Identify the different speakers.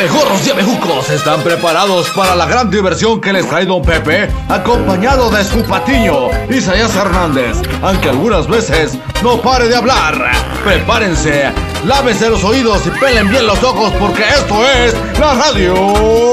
Speaker 1: Abejorros y abejucos están preparados para la gran diversión que les trae Don Pepe, acompañado de su patiño, Isaías Hernández, aunque algunas veces no pare de hablar. Prepárense, lávense los oídos y pelen bien los ojos porque esto es la radio.